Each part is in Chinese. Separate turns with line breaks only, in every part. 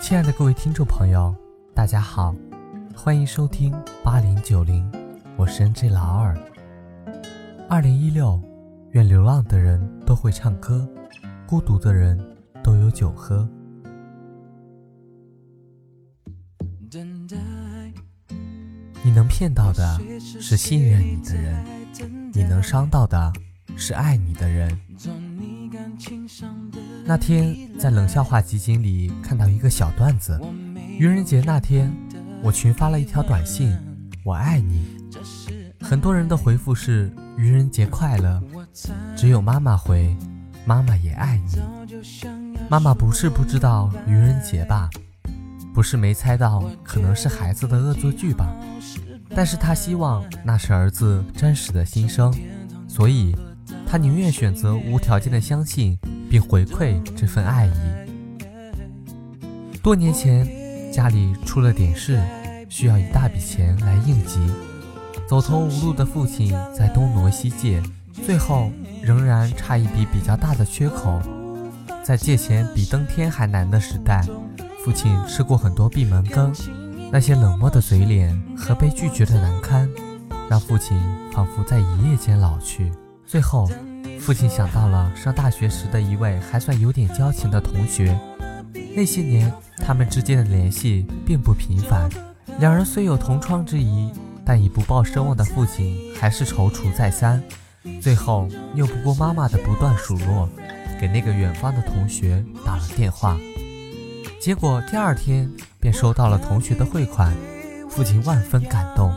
亲爱的各位听众朋友，大家好，欢迎收听八零九零，我是 NJ 老二。二零一六，愿流浪的人都会唱歌，孤独的人都有酒喝。你能骗到的是信任你的人，你能伤到的是爱你的人。那天在冷笑话集锦里看到一个小段子，愚人节那天，我群发了一条短信：“我爱你。”很多人的回复是“愚人节快乐”，只有妈妈回：“妈妈也爱你。”妈妈不是不知道愚人节吧？不是没猜到，可能是孩子的恶作剧吧？但是她希望那是儿子真实的心声，所以她宁愿选择无条件的相信。并回馈这份爱意。多年前，家里出了点事，需要一大笔钱来应急。走投无路的父亲在东挪西借，最后仍然差一笔比较大的缺口。在借钱比登天还难的时代，父亲吃过很多闭门羹，那些冷漠的嘴脸和被拒绝的难堪，让父亲仿佛在一夜间老去。最后。父亲想到了上大学时的一位还算有点交情的同学，那些年他们之间的联系并不频繁。两人虽有同窗之谊，但已不抱奢望的父亲还是踌躇再三。最后拗不过妈妈的不断数落，给那个远方的同学打了电话。结果第二天便收到了同学的汇款，父亲万分感动，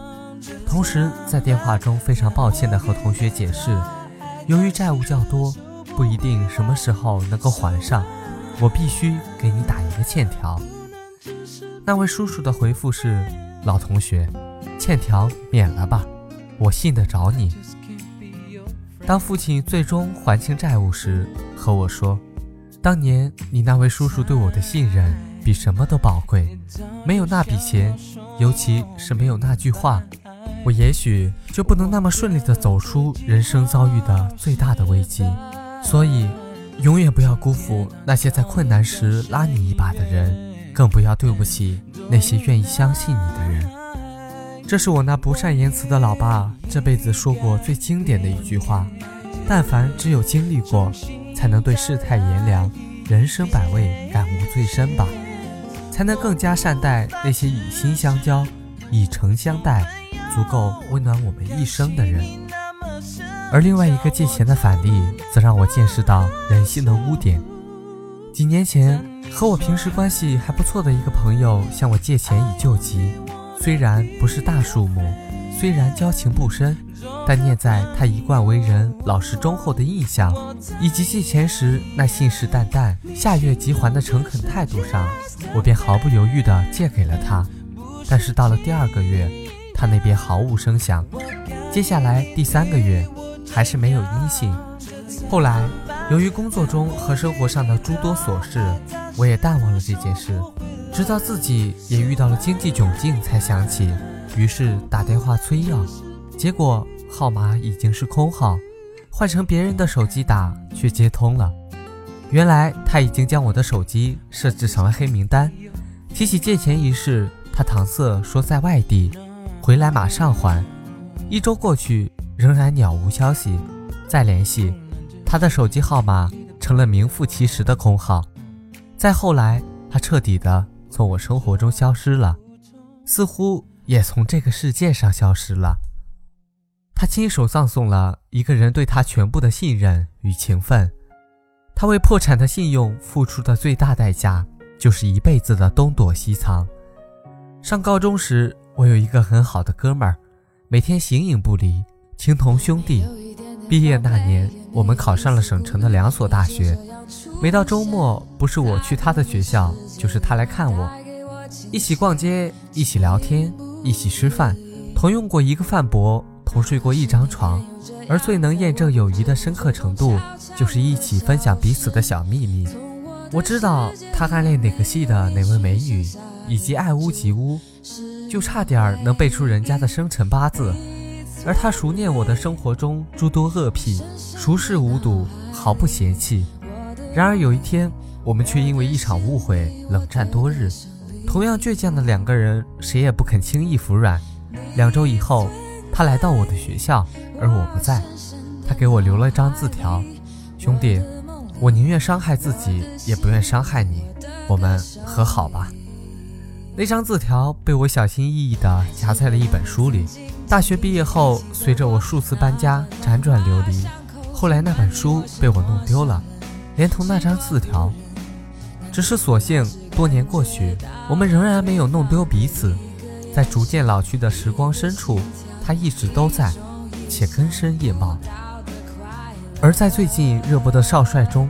同时在电话中非常抱歉地和同学解释。由于债务较多，不一定什么时候能够还上，我必须给你打一个欠条。那位叔叔的回复是：“老同学，欠条免了吧，我信得着你。”当父亲最终还清债务时，和我说：“当年你那位叔叔对我的信任比什么都宝贵，没有那笔钱，尤其是没有那句话。”我也许就不能那么顺利地走出人生遭遇的最大的危机，所以永远不要辜负那些在困难时拉你一把的人，更不要对不起那些愿意相信你的人。这是我那不善言辞的老爸这辈子说过最经典的一句话。但凡只有经历过，才能对世态炎凉、人生百味感悟最深吧，才能更加善待那些以心相交、以诚相待。足够温暖我们一生的人，而另外一个借钱的反例，则让我见识到人性的污点。几年前，和我平时关系还不错的一个朋友向我借钱以救急，虽然不是大数目，虽然交情不深，但念在他一贯为人老实忠厚的印象，以及借钱时那信誓旦旦下月即还的诚恳态度上，我便毫不犹豫地借给了他。但是到了第二个月，他那边毫无声响，接下来第三个月还是没有音信。后来由于工作中和生活上的诸多琐事，我也淡忘了这件事。直到自己也遇到了经济窘境，才想起，于是打电话催要，结果号码已经是空号，换成别人的手机打却接通了。原来他已经将我的手机设置成了黑名单。提起借钱一事，他搪塞说在外地。回来马上还，一周过去，仍然鸟无消息。再联系，他的手机号码成了名副其实的空号。再后来，他彻底的从我生活中消失了，似乎也从这个世界上消失了。他亲手葬送了一个人对他全部的信任与情分。他为破产的信用付出的最大代价，就是一辈子的东躲西藏。上高中时。我有一个很好的哥们儿，每天形影不离，情同兄弟。毕业那年，我们考上了省城的两所大学。每到周末，不是我去他的学校，就是他来看我，一起逛街，一起聊天，一起吃饭，同用过一个饭钵，同睡过一张床。而最能验证友谊的深刻程度，就是一起分享彼此的小秘密。我知道他暗恋哪个系的哪位美女，以及爱屋及乌。就差点能背出人家的生辰八字，而他熟念我的生活中诸多恶癖，熟视无睹，毫不嫌弃。然而有一天，我们却因为一场误会冷战多日。同样倔强的两个人，谁也不肯轻易服软。两周以后，他来到我的学校，而我不在。他给我留了张字条：“兄弟，我宁愿伤害自己，也不愿伤害你。我们和好吧。”那张字条被我小心翼翼地夹在了一本书里。大学毕业后，随着我数次搬家，辗转流离，后来那本书被我弄丢了，连同那张字条。只是所幸，多年过去，我们仍然没有弄丢彼此。在逐渐老去的时光深处，它一直都在，且根深叶茂。而在最近热播的《少帅》中，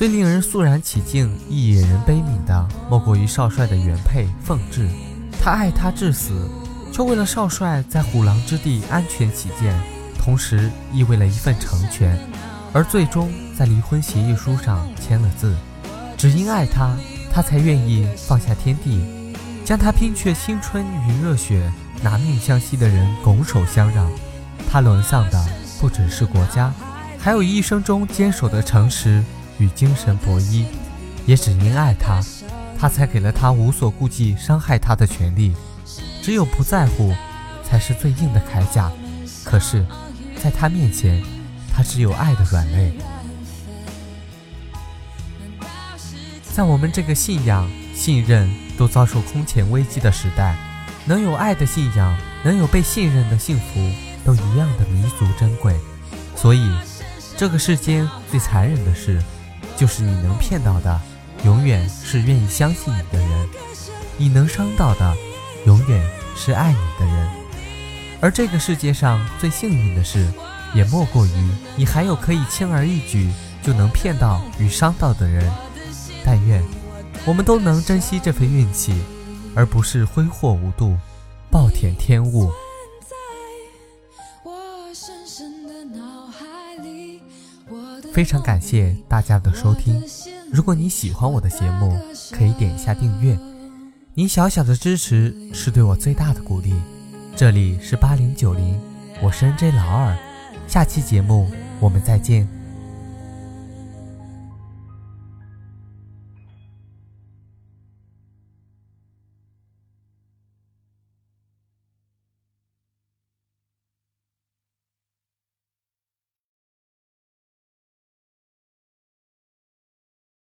最令人肃然起敬、亦引人悲悯的，莫过于少帅的原配凤至。他爱她至死，却为了少帅在虎狼之地安全起见，同时亦为了一份成全，而最终在离婚协议书上签了字。只因爱他，他才愿意放下天地，将他拼却青春与热血、拿命相惜的人拱手相让。他沦丧的不只是国家，还有一生中坚守的诚实与精神博弈。也只因爱他，他才给了他无所顾忌伤害他的权利。只有不在乎，才是最硬的铠甲。可是，在他面前，他只有爱的软肋。在我们这个信仰、信任都遭受空前危机的时代，能有爱的信仰，能有被信任的幸福，都一样的弥足珍贵。所以，这个世间最残忍的事，就是你能骗到的，永远是愿意相信你的人；你能伤到的，永远是爱你的人。而这个世界上最幸运的事，也莫过于你还有可以轻而易举就能骗到与伤到的人。但愿我们都能珍惜这份运气，而不是挥霍无度，暴殄天物。非常感谢大家的收听，如果你喜欢我的节目，可以点一下订阅，你小小的支持是对我最大的鼓励。这里是八零九零，我是 N J 老二，下期节目我们再见。